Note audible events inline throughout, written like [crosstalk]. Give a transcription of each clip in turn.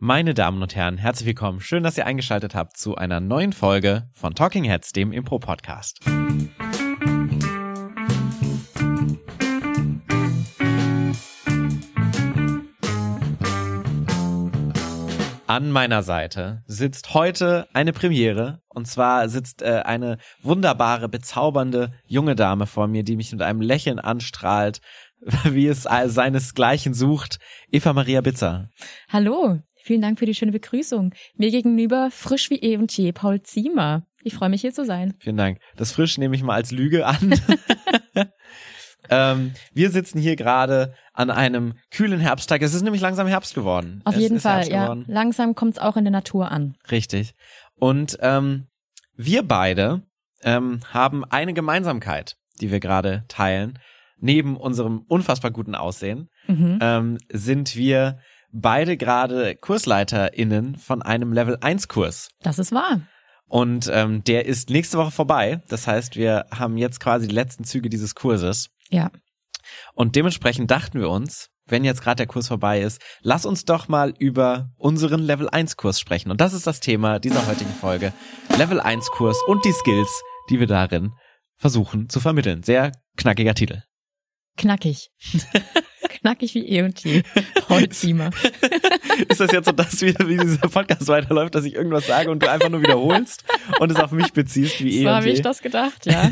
Meine Damen und Herren, herzlich willkommen. Schön, dass ihr eingeschaltet habt zu einer neuen Folge von Talking Heads, dem Impro-Podcast. An meiner Seite sitzt heute eine Premiere. Und zwar sitzt äh, eine wunderbare, bezaubernde junge Dame vor mir, die mich mit einem Lächeln anstrahlt, [laughs] wie es seinesgleichen sucht. Eva Maria Bitzer. Hallo, vielen Dank für die schöne Begrüßung. Mir gegenüber frisch wie eh und je Paul Ziemer. Ich freue mich hier zu sein. Vielen Dank. Das frisch nehme ich mal als Lüge an. [laughs] ähm, wir sitzen hier gerade an einem kühlen Herbsttag. Es ist nämlich langsam Herbst geworden. Auf es jeden Fall, ja. Geworden. Langsam kommt es auch in der Natur an. Richtig. Und ähm, wir beide ähm, haben eine Gemeinsamkeit, die wir gerade teilen. Neben unserem unfassbar guten Aussehen mhm. ähm, sind wir beide gerade KursleiterInnen von einem Level 1 Kurs. Das ist wahr. Und ähm, der ist nächste Woche vorbei. Das heißt, wir haben jetzt quasi die letzten Züge dieses Kurses. Ja. Und dementsprechend dachten wir uns, wenn jetzt gerade der Kurs vorbei ist, lass uns doch mal über unseren Level 1 Kurs sprechen. Und das ist das Thema dieser heutigen Folge. Level 1 Kurs und die Skills, die wir darin versuchen zu vermitteln. Sehr knackiger Titel. Knackig. [laughs] Knackig wie eh und je. Paul [laughs] Ziemer. [laughs] ist das jetzt so das, wie, wie dieser Podcast weiterläuft, dass ich irgendwas sage und du einfach nur wiederholst und es auf mich beziehst wie eh so und je? So habe ich das gedacht, ja.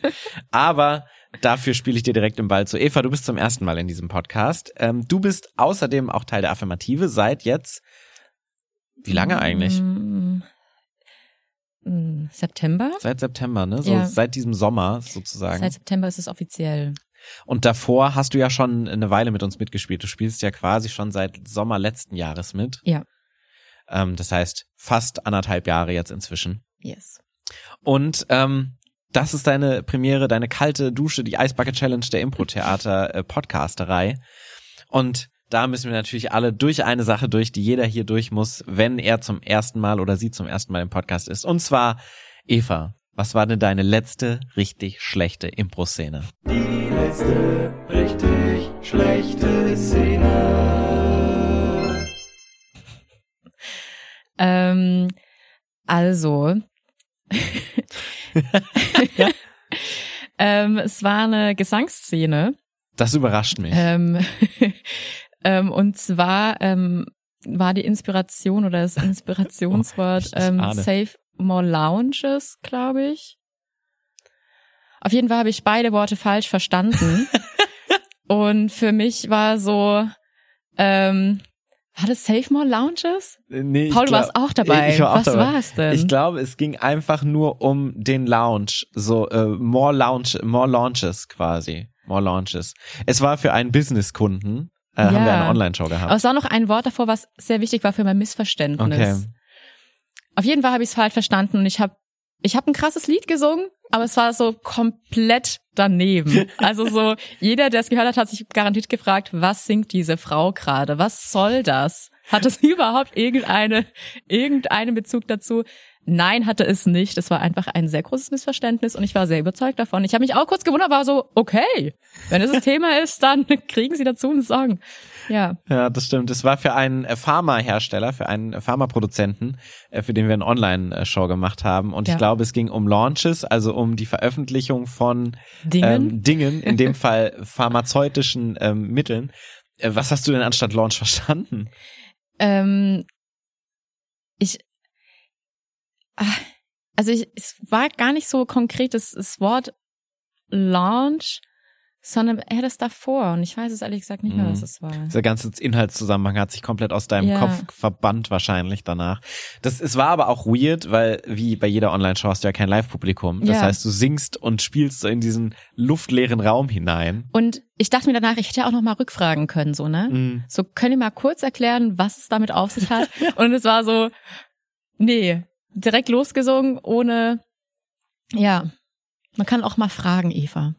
[laughs] Aber Dafür spiele ich dir direkt im Ball zu. Eva, du bist zum ersten Mal in diesem Podcast. Ähm, du bist außerdem auch Teil der Affirmative seit jetzt, wie lange eigentlich? Mm, mm, September? Seit September, ne? So ja. seit diesem Sommer sozusagen. Seit September ist es offiziell. Und davor hast du ja schon eine Weile mit uns mitgespielt. Du spielst ja quasi schon seit Sommer letzten Jahres mit. Ja. Ähm, das heißt fast anderthalb Jahre jetzt inzwischen. Yes. Und ähm, das ist deine Premiere, deine kalte Dusche, die Eisbucket Challenge der Impro-Theater äh. Und da müssen wir natürlich alle durch eine Sache durch, die jeder hier durch muss, wenn er zum ersten Mal oder sie zum ersten Mal im Podcast ist. Und zwar, Eva, was war denn deine letzte richtig schlechte Impro-Szene? Die letzte richtig schlechte Szene. Ähm, also, [laughs] ähm, es war eine Gesangsszene. Das überrascht mich. Ähm, [laughs] ähm, und zwar ähm, war die Inspiration oder das [laughs] Inspirationswort oh, ähm, Save More Lounges, glaube ich. Auf jeden Fall habe ich beide Worte falsch verstanden. [laughs] und für mich war so, ähm, war das Save More Lounges? Äh, nee, Paul, du warst auch dabei. Ich war auch Was dabei. war es denn? Ich glaube, es ging einfach nur um den Lounge, so äh, more Lounge, more Launches quasi, more Launches. Es war für einen Businesskunden, äh, ja. haben wir eine Online-Show gehabt. Aber es war noch ein Wort davor, was sehr wichtig war für mein Missverständnis. Okay. Auf jeden Fall habe ich es falsch verstanden und ich habe ich habe ein krasses Lied gesungen, aber es war so komplett daneben. [laughs] Also so, jeder, der es gehört hat, hat sich garantiert gefragt, was singt diese Frau gerade? Was soll das? Hat es [laughs] überhaupt irgendeine, irgendeinen Bezug dazu? Nein, hatte es nicht. Es war einfach ein sehr großes Missverständnis und ich war sehr überzeugt davon. Ich habe mich auch kurz gewundert, war so, okay, wenn es das [laughs] Thema ist, dann [laughs] kriegen Sie dazu einen Song. Ja. Ja, das stimmt. Es war für einen äh, Pharmahersteller, für einen äh, Pharmaproduzenten, äh, für den wir eine Online-Show gemacht haben. Und ja. ich glaube, es ging um Launches, also um die Veröffentlichung von Dingen, ähm, Dingen in dem [laughs] Fall pharmazeutischen ähm, Mitteln. Was hast du denn anstatt Launch verstanden? Ähm, ich also ich, es war gar nicht so konkret das, das Wort Launch, sondern eher das davor. Und ich weiß es ehrlich gesagt nicht mehr, was mhm. es war. Dieser ganze Inhaltszusammenhang hat sich komplett aus deinem ja. Kopf verbannt wahrscheinlich danach. Das, es war aber auch weird, weil wie bei jeder Online-Show hast du ja kein Live-Publikum. Das ja. heißt, du singst und spielst so in diesen luftleeren Raum hinein. Und ich dachte mir danach, ich hätte ja auch noch mal rückfragen können, so, ne? Mhm. So, könnt ihr mal kurz erklären, was es damit auf sich hat? [laughs] und es war so, nee, direkt losgesungen, ohne, ja, man kann auch mal fragen, Eva.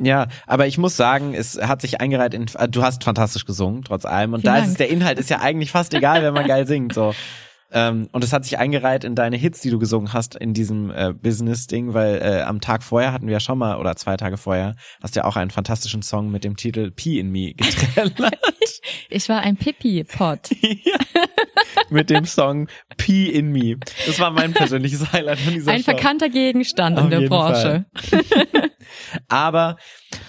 Ja, aber ich muss sagen, es hat sich eingereiht in, du hast fantastisch gesungen, trotz allem. Und Vielen da Dank. ist es, der Inhalt ist ja eigentlich fast egal, wenn man geil singt, so. [laughs] Ähm, und es hat sich eingereiht in deine Hits, die du gesungen hast in diesem äh, Business-Ding, weil äh, am Tag vorher hatten wir ja schon mal, oder zwei Tage vorher, hast du ja auch einen fantastischen Song mit dem Titel Pee in Me getrellert. [laughs] ich war ein Pipi-Pot. [laughs] ja. Mit dem Song Pee in Me. Das war mein persönliches Highlight von dieser Ein Show. verkannter Gegenstand Auf in der Branche. [laughs] Aber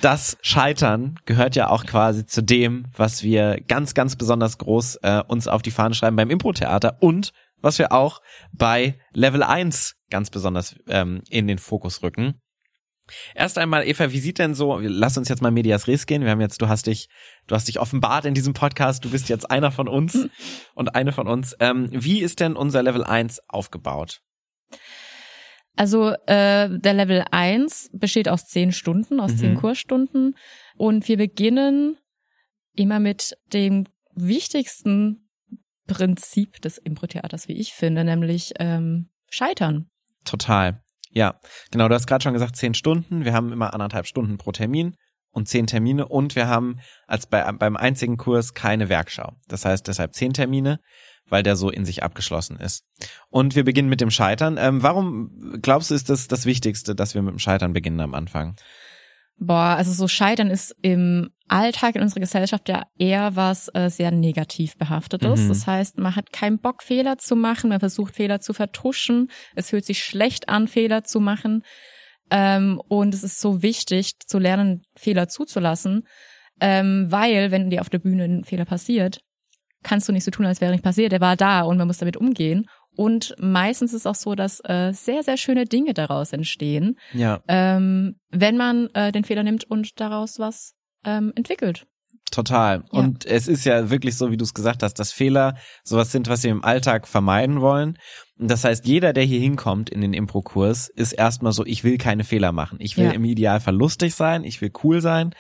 das Scheitern gehört ja auch quasi zu dem, was wir ganz, ganz besonders groß äh, uns auf die Fahne schreiben beim Impro-Theater und was wir auch bei Level 1 ganz besonders ähm, in den Fokus rücken. Erst einmal, Eva, wie sieht denn so, lass uns jetzt mal Medias Res gehen. Wir haben jetzt, du hast dich, du hast dich offenbart in diesem Podcast, du bist jetzt einer von uns und eine von uns. Ähm, wie ist denn unser Level 1 aufgebaut? Also äh, der Level 1 besteht aus zehn Stunden, aus Mhm. zehn Kursstunden. Und wir beginnen immer mit dem wichtigsten Prinzip des Impro-Theaters, wie ich finde, nämlich ähm, Scheitern. Total. Ja, genau, du hast gerade schon gesagt, zehn Stunden. Wir haben immer anderthalb Stunden pro Termin und zehn Termine und wir haben als bei, beim einzigen Kurs keine Werkschau. Das heißt deshalb zehn Termine, weil der so in sich abgeschlossen ist. Und wir beginnen mit dem Scheitern. Ähm, warum glaubst du, ist das das Wichtigste, dass wir mit dem Scheitern beginnen am Anfang? Boah, also so Scheitern ist im Alltag in unserer Gesellschaft ja eher was äh, sehr negativ behaftetes. Mhm. Das heißt, man hat keinen Bock, Fehler zu machen, man versucht Fehler zu vertuschen. Es fühlt sich schlecht an, Fehler zu machen. Ähm, und es ist so wichtig, zu lernen, Fehler zuzulassen, ähm, weil, wenn dir auf der Bühne ein Fehler passiert, kannst du nicht so tun, als wäre nicht passiert. Der war da und man muss damit umgehen. Und meistens ist es auch so, dass äh, sehr, sehr schöne Dinge daraus entstehen Ja, ähm, wenn man äh, den Fehler nimmt und daraus was ähm, entwickelt. total. Ja. Und es ist ja wirklich so, wie du es gesagt hast, dass Fehler sowas sind, was wir im Alltag vermeiden wollen. Und das heißt, jeder, der hier hinkommt in den Impro-Kurs, ist erstmal so, ich will keine Fehler machen. Ich will Ja. im Idealfall lustig sein, ich will cool sein.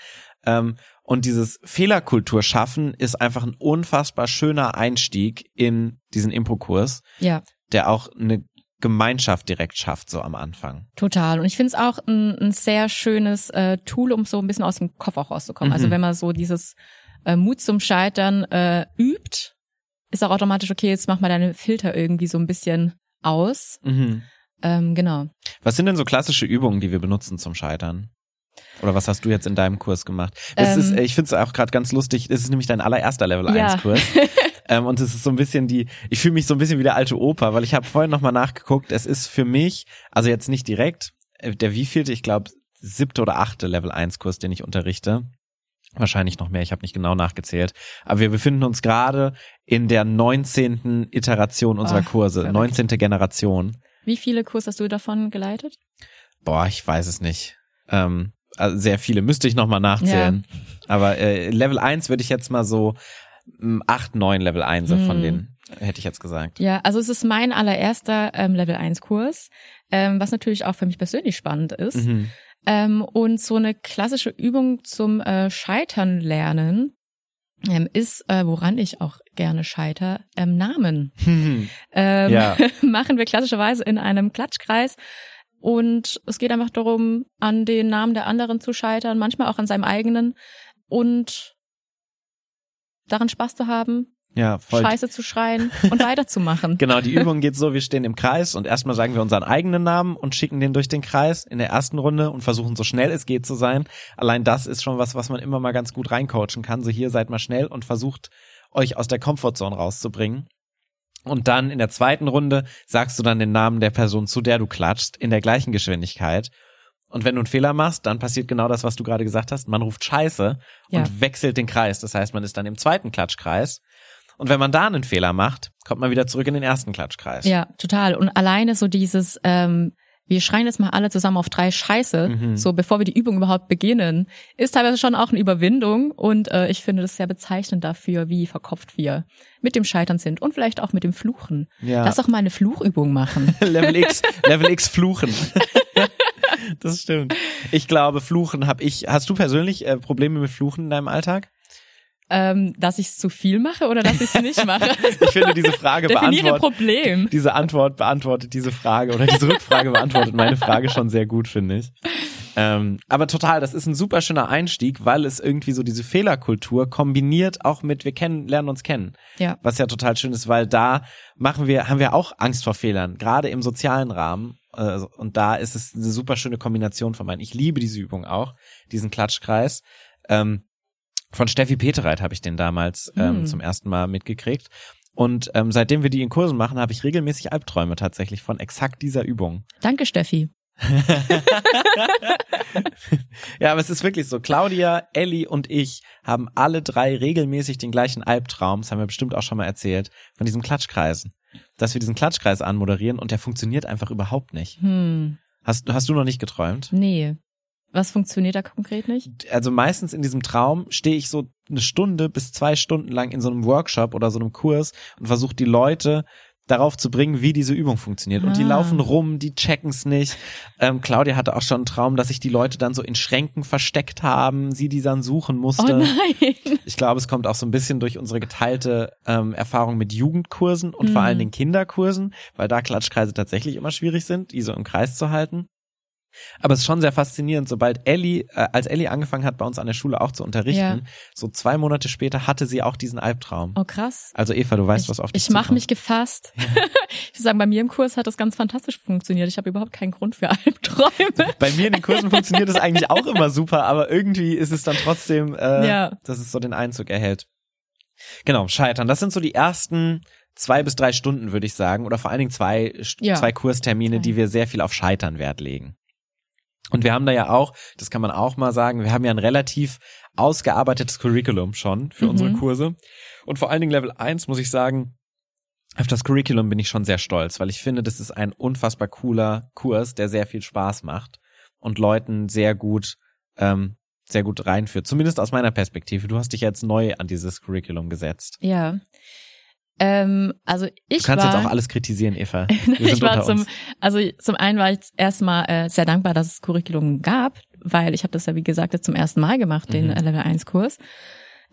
Ähm, und dieses Fehlerkultur schaffen ist einfach ein unfassbar schöner Einstieg in diesen Impro-Kurs, Ja, der auch eine Gemeinschaft direkt schafft, so am Anfang. total. Und ich finde es auch ein, ein sehr schönes äh, Tool, um so ein bisschen aus dem Kopf auch rauszukommen. Mhm. Also wenn man so dieses äh, Mut zum Scheitern äh, übt, ist auch automatisch, okay, jetzt mach mal deine Filter irgendwie so ein bisschen aus. Mhm. Ähm, genau. Was sind denn so klassische Übungen, die wir benutzen zum Scheitern? Oder was hast du jetzt in deinem Kurs gemacht? Ähm, ist, ich finde es auch gerade ganz lustig, es ist nämlich dein allererster Level 1 Ja. Kurs. [laughs] ähm, und es ist so ein bisschen die, ich fühle mich so ein bisschen wie der alte Opa, weil ich habe vorhin nochmal nachgeguckt, es ist für mich, also jetzt nicht direkt, äh, der wievielte, ich glaube, siebte oder achte Level 1 Kurs, den ich unterrichte. Wahrscheinlich noch mehr, ich habe nicht genau nachgezählt. Aber wir befinden uns gerade in der 19. Iteration unserer Ach, Kurse. 19. Generation. Wie viele Kurse hast du davon geleitet? Boah, ich weiß es nicht. Ähm, also sehr viele, müsste ich nochmal nachzählen. Aber äh, Level 1 würde ich jetzt mal so mm, 8, 9 Level 1 von Hm. denen, hätte ich jetzt gesagt. Ja, also es ist mein allererster ähm, Level 1 Kurs, ähm, was natürlich auch für mich persönlich spannend ist. Mhm. Ähm, und so eine klassische Übung zum äh, Scheitern lernen ähm, ist, äh, woran ich auch gerne scheiter, ähm, Namen. [laughs] Ähm, Ja. [laughs] machen wir klassischerweise in einem Klatschkreis. Und es geht einfach darum, an den Namen der anderen zu scheitern, manchmal auch an seinem eigenen und daran Spaß zu haben, Ja, voll. Scheiße zu schreien [laughs] und weiterzumachen. Genau, die Übung geht so, wir stehen im Kreis und erstmal sagen wir unseren eigenen Namen und schicken den durch den Kreis in der ersten Runde und versuchen so schnell es geht zu sein. Allein das ist schon was, was man immer mal ganz gut reincoachen kann. So hier seid mal schnell und versucht euch aus der Comfortzone rauszubringen. Und dann in der zweiten Runde sagst du dann den Namen der Person, zu der du klatschst, in der gleichen Geschwindigkeit. Und wenn du einen Fehler machst, dann passiert genau das, was du gerade gesagt hast. Man ruft Scheiße Ja. und wechselt den Kreis. Das heißt, man ist dann im zweiten Klatschkreis. Und wenn man da einen Fehler macht, kommt man wieder zurück in den ersten Klatschkreis. Ja, total. Und alleine so dieses, ähm, wir schreien jetzt mal alle zusammen auf drei Scheiße, Mhm. so bevor wir die Übung überhaupt beginnen, ist teilweise schon auch eine Überwindung. Und äh, ich finde das sehr bezeichnend dafür, wie verkopft wir mit dem Scheitern sind und vielleicht auch mit dem Fluchen. Ja. Lass doch mal eine Fluchübung machen. [laughs] Level X, Level X Fluchen. [laughs] das stimmt. Ich glaube, Fluchen habe ich. Hast du persönlich äh, Probleme mit Fluchen in deinem Alltag? Ähm, dass ich es zu viel mache oder dass ich es nicht mache. [laughs] Ich finde diese Frage beantwortet. Problem. Diese Antwort beantwortet diese Frage oder diese Rückfrage beantwortet meine Frage schon sehr gut, finde ich. Ähm, aber total, das ist ein super schöner Einstieg, weil es irgendwie so diese Fehlerkultur kombiniert auch mit wir kennen, lernen uns kennen. Ja. Was ja total schön ist, weil da machen wir, haben wir auch Angst vor Fehlern, gerade im sozialen Rahmen. Äh, und da ist es eine super schöne Kombination von meinen. Ich liebe diese Übung auch, diesen Klatschkreis. Ähm, von Steffi Petereit habe ich den damals ähm, Hm. zum ersten Mal mitgekriegt. Und ähm, seitdem wir die in Kursen machen, habe ich regelmäßig Albträume tatsächlich von exakt dieser Übung. Danke, Steffi. [laughs] Ja, aber es ist wirklich so. Claudia, Ellie und ich haben alle drei regelmäßig den gleichen Albtraum, das haben wir bestimmt auch schon mal erzählt, von diesem Klatschkreisen. Dass wir diesen Klatschkreis anmoderieren und der funktioniert einfach überhaupt nicht. Hm. Hast, hast du noch nicht geträumt? Nee. Was funktioniert da konkret nicht? Also meistens in diesem Traum stehe ich so eine Stunde bis zwei Stunden lang in so einem Workshop oder so einem Kurs und versuche die Leute darauf zu bringen, wie diese Übung funktioniert. Und die Ah. laufen rum, die checken's nicht. Ähm, Claudia hatte auch schon einen Traum, dass sich die Leute dann so in Schränken versteckt haben, sie die dann suchen musste. Oh. Ich glaube, es kommt auch so ein bisschen durch unsere geteilte ähm, Erfahrung mit Jugendkursen und vor Mhm. allen Dingen Kinderkursen, weil da Klatschkreise tatsächlich immer schwierig sind, die so im Kreis zu halten. Aber es ist schon sehr faszinierend, sobald Ellie, äh, als Ellie angefangen hat, bei uns an der Schule auch zu unterrichten, Ja. so zwei Monate später hatte sie auch diesen Albtraum. Oh krass. Also Eva, du weißt, ich was auf dich ich mache mich gefasst. [laughs] ich würde sagen, bei mir im Kurs hat das ganz fantastisch funktioniert. Ich habe überhaupt keinen Grund für [laughs] Albträume. Bei mir in den Kursen funktioniert es eigentlich auch immer super, aber irgendwie ist es dann trotzdem, äh, Ja. dass es so den Einzug erhält. Genau, scheitern. Das sind so die ersten zwei bis drei Stunden, würde ich sagen, oder vor allen Dingen zwei, Ja. zwei Kurstermine, die wir sehr viel auf Scheitern Wert legen. Und wir haben da ja auch, das kann man auch mal sagen, wir haben ja ein relativ ausgearbeitetes Curriculum schon für Mhm. unsere Kurse. Und vor allen Dingen Level 1 muss ich sagen, auf das Curriculum bin ich schon sehr stolz, weil ich finde, das ist ein unfassbar cooler Kurs, der sehr viel Spaß macht und Leuten sehr gut, ähm, sehr gut reinführt. Zumindest aus meiner Perspektive. Du hast dich jetzt neu an dieses Curriculum gesetzt. Ja. Ähm, also ich Du kannst war, jetzt auch alles kritisieren, Eva. [laughs] Ich war zum, uns. also zum einen war ich erstmal äh, sehr dankbar, dass es Curriculum gab, weil ich habe das ja wie gesagt jetzt zum ersten Mal gemacht, den Mhm. Level 1 Kurs.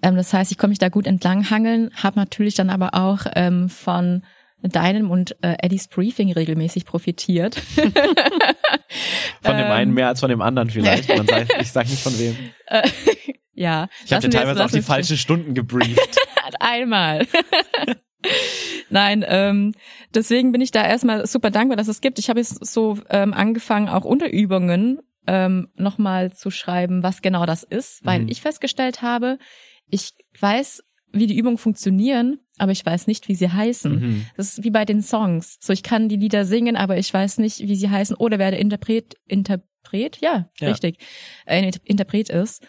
Ähm, das heißt, ich konnte mich da gut entlanghangeln, habe natürlich dann aber auch ähm, von deinem und äh, Eddies Briefing regelmäßig profitiert. [laughs] Von dem ähm, einen mehr als von dem anderen vielleicht. Sagt, [laughs] ich sag nicht von wem. Ja. Ich habe dir teilweise auch die falschen Stunden gebrieft. Einmal. Nein, ähm, deswegen bin ich da erstmal super dankbar, dass es gibt. Ich habe jetzt so ähm, angefangen, auch Unterübungen ähm, nochmal zu schreiben, was genau das ist, weil Mhm. ich festgestellt habe, ich weiß, wie die Übungen funktionieren, aber ich weiß nicht, wie sie heißen. Mhm. Das ist wie bei den Songs. So, ich kann die Lieder singen, aber ich weiß nicht, wie sie heißen oder wer der Interpret, Interpret, ja, Ja. richtig, äh, Interpret ist.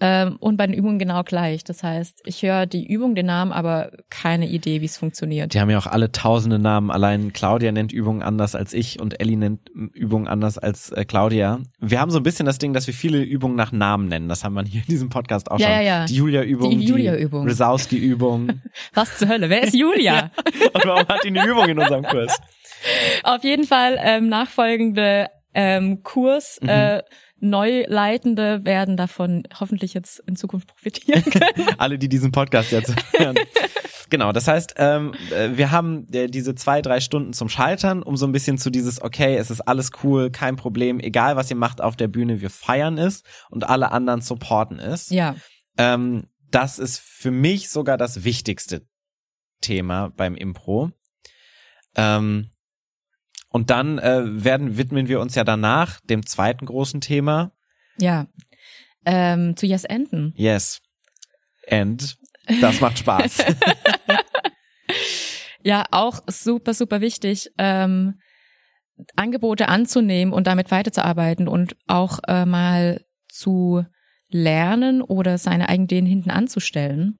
Ähm, und bei den Übungen genau gleich. Das heißt, ich höre die Übung, den Namen, aber keine Idee, wie es funktioniert. Die haben ja auch alle tausende Namen. Allein Claudia nennt Übungen anders als ich und Ellie nennt Übungen anders als äh, Claudia. Wir haben so ein bisschen das Ding, dass wir viele Übungen nach Namen nennen. Das haben wir hier in diesem Podcast auch Ja, schon. ja, ja. Die Julia-Übung, Die Julia-Übung. Resowski-Übung. [laughs] Was zur Hölle? Wer ist Julia? [laughs] und warum hat die eine Übung in unserem Kurs? Auf jeden Fall ähm, nachfolgende ähm, Kurs. Mhm. Äh, Neuleitende werden davon hoffentlich jetzt in Zukunft profitieren können. [laughs] Alle, die diesen Podcast jetzt hören. Genau, das heißt, ähm, äh, wir haben äh, diese zwei, drei Stunden zum Scheitern, um so ein bisschen zu dieses, okay, es ist alles cool, kein Problem, egal was ihr macht auf der Bühne, wir feiern es und alle anderen supporten es. ja. Ähm, das ist für mich sogar das wichtigste Thema beim Impro. Ähm, und dann äh, werden widmen wir uns ja danach dem zweiten großen Thema. Ja. Ähm, zu Yes Enden. Yes. And das macht Spaß. [laughs] Ja, auch super, super wichtig, ähm, Angebote anzunehmen und damit weiterzuarbeiten und auch äh, mal zu lernen oder seine eigenen Ideen hinten anzustellen.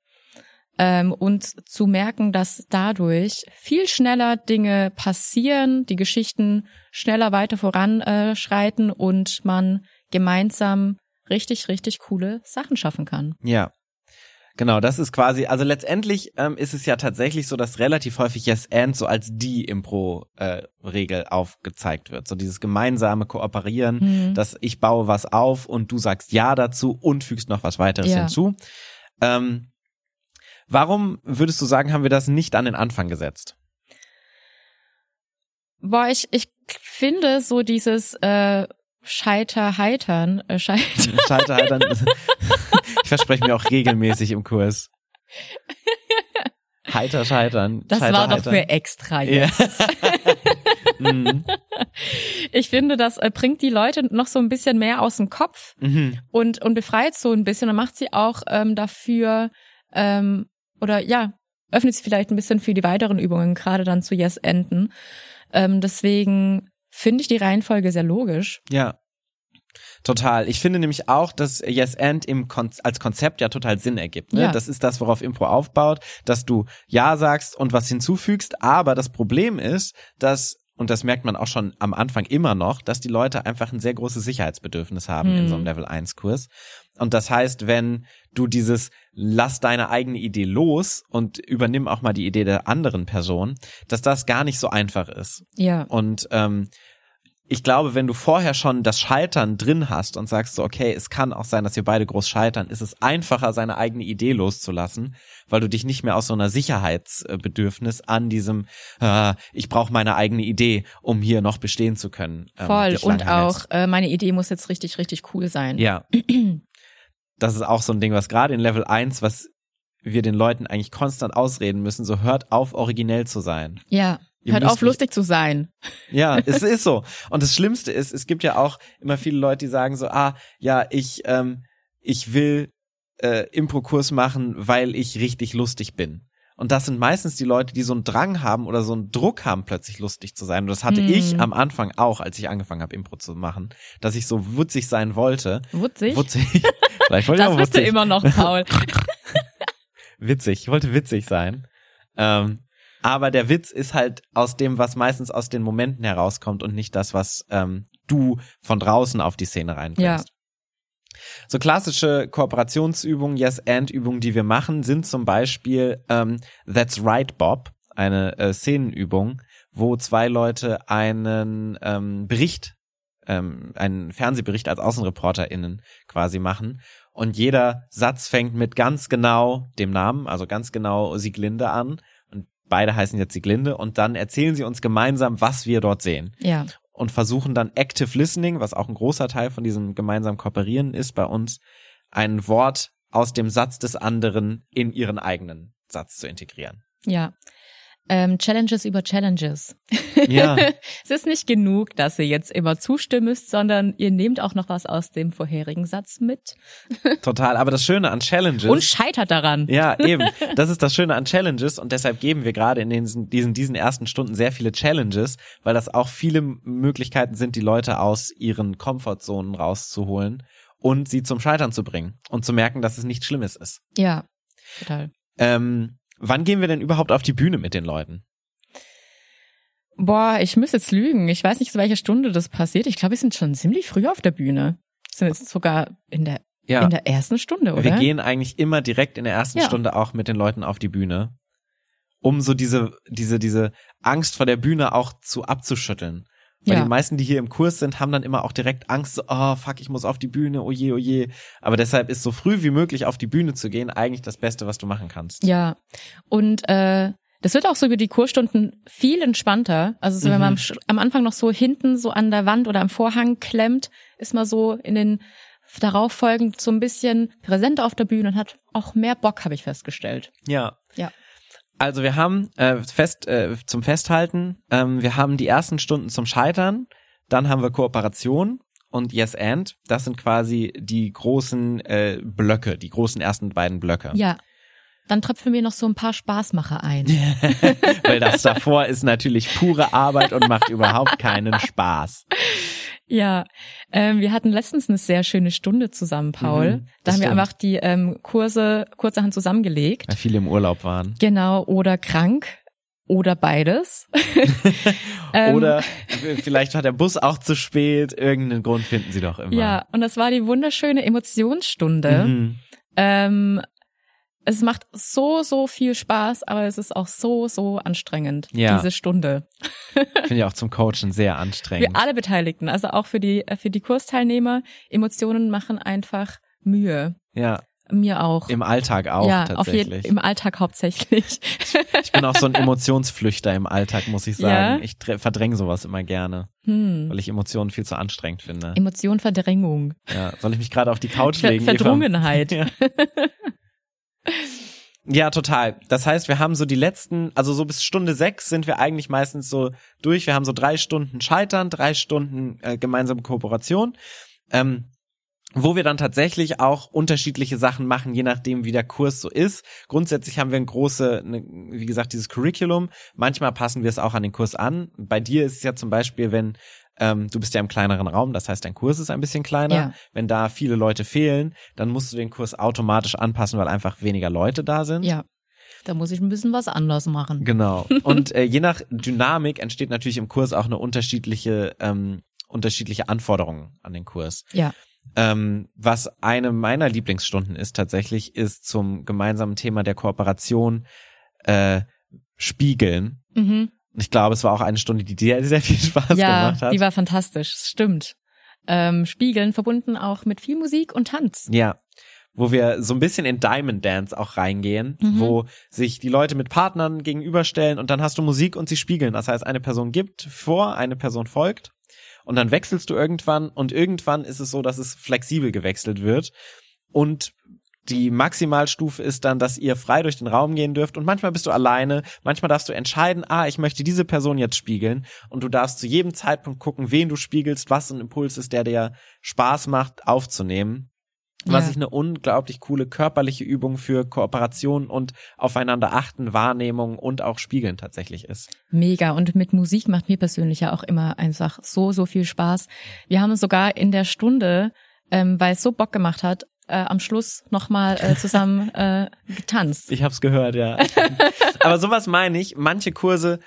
Ähm, und zu merken, dass dadurch viel schneller Dinge passieren, die Geschichten schneller weiter voranschreiten und man gemeinsam richtig, richtig coole Sachen schaffen kann. ja. Genau, das ist quasi, also letztendlich ähm, ist es ja tatsächlich so, dass relativ häufig Yes and so als die Impro-Regel äh, aufgezeigt wird. So dieses gemeinsame Kooperieren, Mhm. dass ich baue was auf und du sagst Ja dazu und fügst noch was weiteres Ja. hinzu. Ähm, warum würdest du sagen, haben wir das nicht an den Anfang gesetzt? Boah, ich, ich finde so dieses äh, Scheiter heitern, äh, Scheiter. [laughs] Scheiter heitern. [laughs] ich verspreche mir auch regelmäßig im Kurs. Heiter scheitern. Das Scheiter, war doch heitern. für extra jetzt. Ja. [laughs] mhm. Ich finde, das äh, bringt die Leute noch so ein bisschen mehr aus dem Kopf Mhm. und, und befreit so ein bisschen und macht sie auch ähm, dafür ähm, oder ja, öffnet sie vielleicht ein bisschen für die weiteren Übungen, gerade dann zu Yes enden. Ähm, deswegen finde ich die Reihenfolge sehr logisch. Ja. Total. Ich finde nämlich auch, dass Yes and im Kon als Konzept ja total Sinn ergibt. Ne? Ja. Das ist das, worauf Impro aufbaut, dass du Ja sagst und was hinzufügst. Aber das Problem ist, dass und das merkt man auch schon am Anfang immer noch, dass die Leute einfach ein sehr großes Sicherheitsbedürfnis haben in Hm. so einem Level 1 Kurs. Und das heißt, wenn du dieses lass deine eigene Idee los und übernimm auch mal die Idee der anderen Person, dass das gar nicht so einfach ist. Ja. Und ähm, ich glaube, wenn du vorher schon das Scheitern drin hast und sagst so, okay, es kann auch sein, dass wir beide groß scheitern, ist es einfacher, seine eigene Idee loszulassen, weil du dich nicht mehr aus so einer Sicherheitsbedürfnis an diesem, äh, ich brauche meine eigene Idee, um hier noch bestehen zu können. ähm, Voll. Und auch, äh, meine Idee muss jetzt richtig, richtig cool sein. Ja. [clears throat] Das ist auch so ein Ding, was gerade in Level 1, was wir den Leuten eigentlich konstant ausreden müssen, so hört auf, originell zu sein. Ja. Ihr Hört auf, lustig zu sein. [laughs] Ja, es [laughs] ist so. Und das Schlimmste ist, es gibt ja auch immer viele Leute, die sagen so, ah, ja, ich, ähm, ich will äh, Impro-Kurs machen, weil ich richtig lustig bin. Und das sind meistens die Leute, die so einen Drang haben oder so einen Druck haben, plötzlich lustig zu sein. Und das hatte Hm. ich am Anfang auch, als ich angefangen habe, Impro zu machen, dass ich so wutzig sein wollte. Wutzig. Wutzig. [laughs] Vielleicht wollte ich das auch bist du wutzig. immer noch, Paul. Witzig. Ich wollte witzig sein. Ähm, aber der Witz ist halt aus dem, was meistens aus den Momenten herauskommt und nicht das, was ähm, du von draußen auf die Szene reinbringst. So klassische Kooperationsübungen, Yes-and-Übungen, die wir machen, sind zum Beispiel ähm, That's Right, Bob, eine äh, Szenenübung, wo zwei Leute einen ähm, Bericht, ähm, einen Fernsehbericht als AußenreporterInnen quasi machen. Und jeder Satz fängt mit ganz genau dem Namen, also ganz genau Sieglinde an. Und beide heißen jetzt Sieglinde. Und dann erzählen sie uns gemeinsam, was wir dort sehen Ja. und versuchen dann Active Listening, was auch ein großer Teil von diesem gemeinsamen Kooperieren ist bei uns, ein Wort aus dem Satz des anderen in ihren eigenen Satz zu integrieren. Ja. Ähm, Challenges über Challenges. Ja. [laughs] es ist nicht genug, dass ihr jetzt immer zustimmen müsst, sondern ihr nehmt auch noch was aus dem vorherigen Satz mit Total. Aber das Schöne an Challenges. und scheitert daran. ja, [laughs] eben. Das ist das Schöne an Challenges und deshalb geben wir gerade in diesen, diesen, diesen ersten Stunden sehr viele Challenges, weil das auch viele Möglichkeiten sind, die Leute aus ihren Comfortzonen rauszuholen und sie zum Scheitern zu bringen und zu merken, dass es nichts Schlimmes ist. Ja, total. Ähm, wann gehen wir denn überhaupt auf die Bühne mit den Leuten? Boah, ich muss jetzt lügen. Ich weiß nicht, zu welcher Stunde das passiert. Ich glaube, wir sind schon ziemlich früh auf der Bühne. Sind jetzt sogar in der, Ja, in der ersten Stunde, oder? wir gehen eigentlich immer direkt in der ersten Ja. Stunde auch mit den Leuten auf die Bühne, um so diese, diese, diese Angst vor der Bühne auch zu abzuschütteln. Weil Ja. die meisten, die hier im Kurs sind, haben dann immer auch direkt Angst, so, oh fuck, ich muss auf die Bühne, oh je, oh je. Aber deshalb ist so früh wie möglich auf die Bühne zu gehen eigentlich das Beste, was du machen kannst. Ja. Und äh, das wird auch so über die Kurstunden viel entspannter. Also so, wenn man Mhm. am, am Anfang noch so hinten so an der Wand oder am Vorhang klemmt, ist man so in den darauf folgend so ein bisschen präsenter auf der Bühne und hat auch mehr Bock, habe ich festgestellt. Ja. Also wir haben äh, fest äh, zum Festhalten, ähm, wir haben die ersten Stunden zum Scheitern, dann haben wir Kooperation und Yes and. Das sind quasi die großen äh, Blöcke, die großen ersten beiden Blöcke. Ja. Dann tröpfeln wir noch so ein paar Spaßmacher ein. [laughs] Weil das davor ist natürlich pure Arbeit und macht überhaupt keinen Spaß. [laughs] Ja, ähm, wir hatten letztens eine sehr schöne Stunde zusammen, Paul. Mhm, da haben wir stimmt. einfach die ähm, Kurse kurzerhand zusammengelegt. Weil viele im Urlaub waren. Genau, oder krank oder beides. [laughs] Ähm, Oder vielleicht war der Bus auch zu spät. Irgendeinen Grund finden sie doch immer. Ja, und das war die wunderschöne Emotionsstunde. Mhm. Ähm, es macht so, so viel Spaß, aber es ist auch so, so anstrengend, Ja. diese Stunde. Finde ich auch zum Coachen sehr anstrengend. Für alle Beteiligten, also auch für die, äh, für die Kursteilnehmer. Emotionen machen einfach Mühe. Ja. Mir auch. Im Alltag auch ja, tatsächlich. Auf jeden, Im Alltag hauptsächlich. Ich bin auch so ein Emotionsflüchter im Alltag, muss ich sagen. Ja? Ich verdränge sowas immer gerne, Hm. weil ich Emotionen viel zu anstrengend finde. Emotion, Verdrängung. Ja, soll ich mich gerade auf die Couch Ver legen? Verdrungenheit. [laughs] Ja. [laughs] Ja, total. Das heißt, wir haben so die letzten, also so bis Stunde sechs sind wir eigentlich meistens so durch. Wir haben so drei Stunden Scheitern, drei Stunden äh, gemeinsame Kooperation, ähm, wo wir dann tatsächlich auch unterschiedliche Sachen machen, je nachdem, wie der Kurs so ist. Grundsätzlich haben wir ein große, ne, wie gesagt, dieses Curriculum. Manchmal passen wir es auch an den Kurs an. Bei dir ist es ja zum Beispiel, wenn ähm, du bist ja im kleineren Raum, das heißt, dein Kurs ist ein bisschen kleiner. Ja. Wenn da viele Leute fehlen, dann musst du den Kurs automatisch anpassen, weil einfach weniger Leute da sind. Ja. Da muss ich ein bisschen was anders machen. Genau. [laughs] Und äh, je nach Dynamik entsteht natürlich im Kurs auch eine unterschiedliche, ähm, unterschiedliche Anforderungen an den Kurs. Ja. Ähm, was eine meiner Lieblingsstunden ist tatsächlich, ist zum gemeinsamen Thema der Kooperation äh, Spiegeln. Mhm. Ich glaube, es war auch eine Stunde, die dir sehr viel [laughs] Spaß ja, gemacht hat. die war fantastisch. Stimmt. Ähm, Spiegeln verbunden auch mit viel Musik und Tanz. Ja. Wo wir so ein bisschen in Diamond Dance auch reingehen, Mhm. wo sich die Leute mit Partnern gegenüberstellen und dann hast du Musik und sie spiegeln. Das heißt, eine Person gibt vor, eine Person folgt und dann wechselst du irgendwann und irgendwann ist es so, dass es flexibel gewechselt wird und die Maximalstufe ist dann, dass ihr frei durch den Raum gehen dürft und manchmal bist du alleine, manchmal darfst du entscheiden, ah, ich möchte diese Person jetzt spiegeln und du darfst zu jedem Zeitpunkt gucken, wen du spiegelst, was ein Impuls ist, der dir Spaß macht aufzunehmen. Was Ja. ich eine unglaublich coole körperliche Übung für Kooperation und aufeinander achten, Wahrnehmung und auch Spiegeln tatsächlich ist. Mega. Und mit Musik macht mir persönlich ja auch immer einfach so, so viel Spaß. Wir haben sogar in der Stunde, ähm, weil es so Bock gemacht hat, äh, am Schluss nochmal äh, zusammen [laughs] äh, getanzt. Ich hab's gehört, ja. [laughs] Aber sowas meine ich, manche Kurse,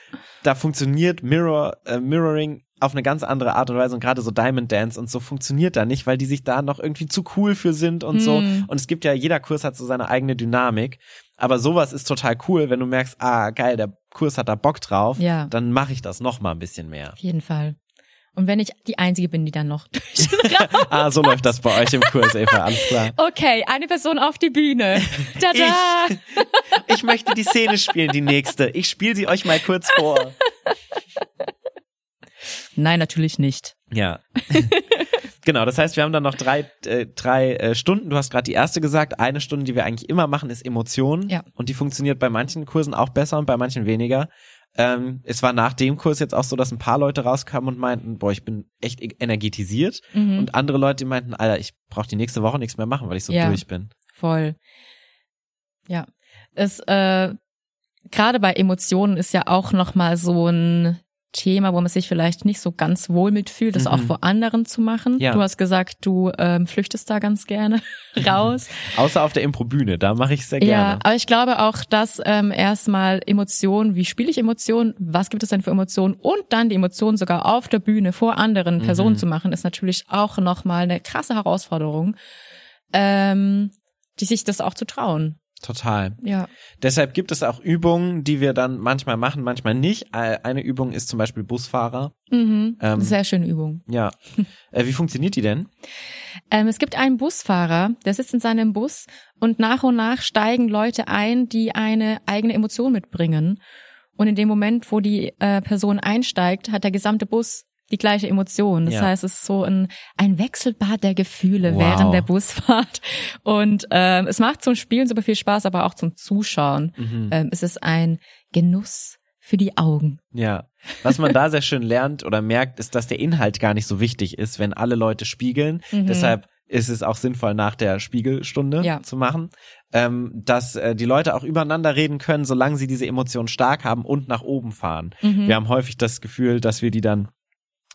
da funktioniert Mirror, äh, Mirroring auf eine ganz andere Art und Weise und gerade so Diamond Dance und so funktioniert da nicht, weil die sich da noch irgendwie zu cool für sind und so. Hm. Und es gibt ja, jeder Kurs hat so seine eigene Dynamik. Aber sowas ist total cool, wenn du merkst, ah, geil, der Kurs hat da Bock drauf, Ja. dann mache ich das noch mal ein bisschen mehr. Auf jeden Fall. Und wenn ich die Einzige bin, die dann noch durch den Raum. Ah, so läuft das bei euch im Kurs, Eva, alles klar. Okay, eine Person auf die Bühne. Tada! Ich möchte die Szene spielen, die nächste. Ich spiele sie euch mal kurz vor. Nein, natürlich nicht. Ja. [laughs] genau, das heißt, wir haben dann noch drei, äh, drei äh, Stunden. Du hast gerade die erste gesagt. Eine Stunde, die wir eigentlich immer machen, ist Emotionen. Ja. Und die funktioniert bei manchen Kursen auch besser und bei manchen weniger. Ähm, es war nach dem Kurs jetzt auch so, dass ein paar Leute rauskamen und meinten, boah, ich bin echt e- energetisiert. Mhm. Und andere Leute meinten, Alter, ich brauche die nächste Woche nichts mehr machen, weil ich so Ja. durch bin. Voll. Ja. Es, äh, gerade bei Emotionen ist ja auch nochmal so ein Thema, wo man sich vielleicht nicht so ganz wohl mitfühlt, das Mhm. auch vor anderen zu machen. Ja. Du hast gesagt, du ähm, flüchtest da ganz gerne [laughs] raus. [laughs] Außer auf der Improbühne, da mache ich sehr Ja, gerne. aber ich glaube auch, dass ähm, erstmal Emotionen, wie spiele ich Emotionen, was gibt es denn für Emotionen und dann die Emotionen sogar auf der Bühne vor anderen Personen Mhm. zu machen, ist natürlich auch nochmal eine krasse Herausforderung, ähm, die sich das auch zu trauen. Total. Ja. Deshalb gibt es auch Übungen, die wir dann manchmal machen, manchmal nicht. Eine Übung ist zum Beispiel Busfahrer. Mhm. Ähm, Sehr schöne Übung. Ja. [laughs] Äh, wie funktioniert die denn? Ähm, es gibt einen Busfahrer, der sitzt in seinem Bus und nach und nach steigen Leute ein, die eine eigene Emotion mitbringen. Und in dem Moment, wo die äh, Person einsteigt, hat der gesamte Bus die gleiche Emotion. Das Ja. heißt, es ist so ein, ein Wechselbad der Gefühle Wow. während der Busfahrt. Und ähm, es macht zum Spielen super viel Spaß, aber auch zum Zuschauen. Mhm. Ähm, es ist ein Genuss für die Augen. Ja. Was man da sehr schön lernt oder merkt, ist, dass der Inhalt gar nicht so wichtig ist, wenn alle Leute spiegeln. Mhm. Deshalb ist es auch sinnvoll, nach der Spiegelstunde Ja. zu machen, ähm, dass äh, die Leute auch übereinander reden können, solange sie diese Emotionen stark haben und nach oben fahren. Mhm. Wir haben häufig das Gefühl, dass wir die dann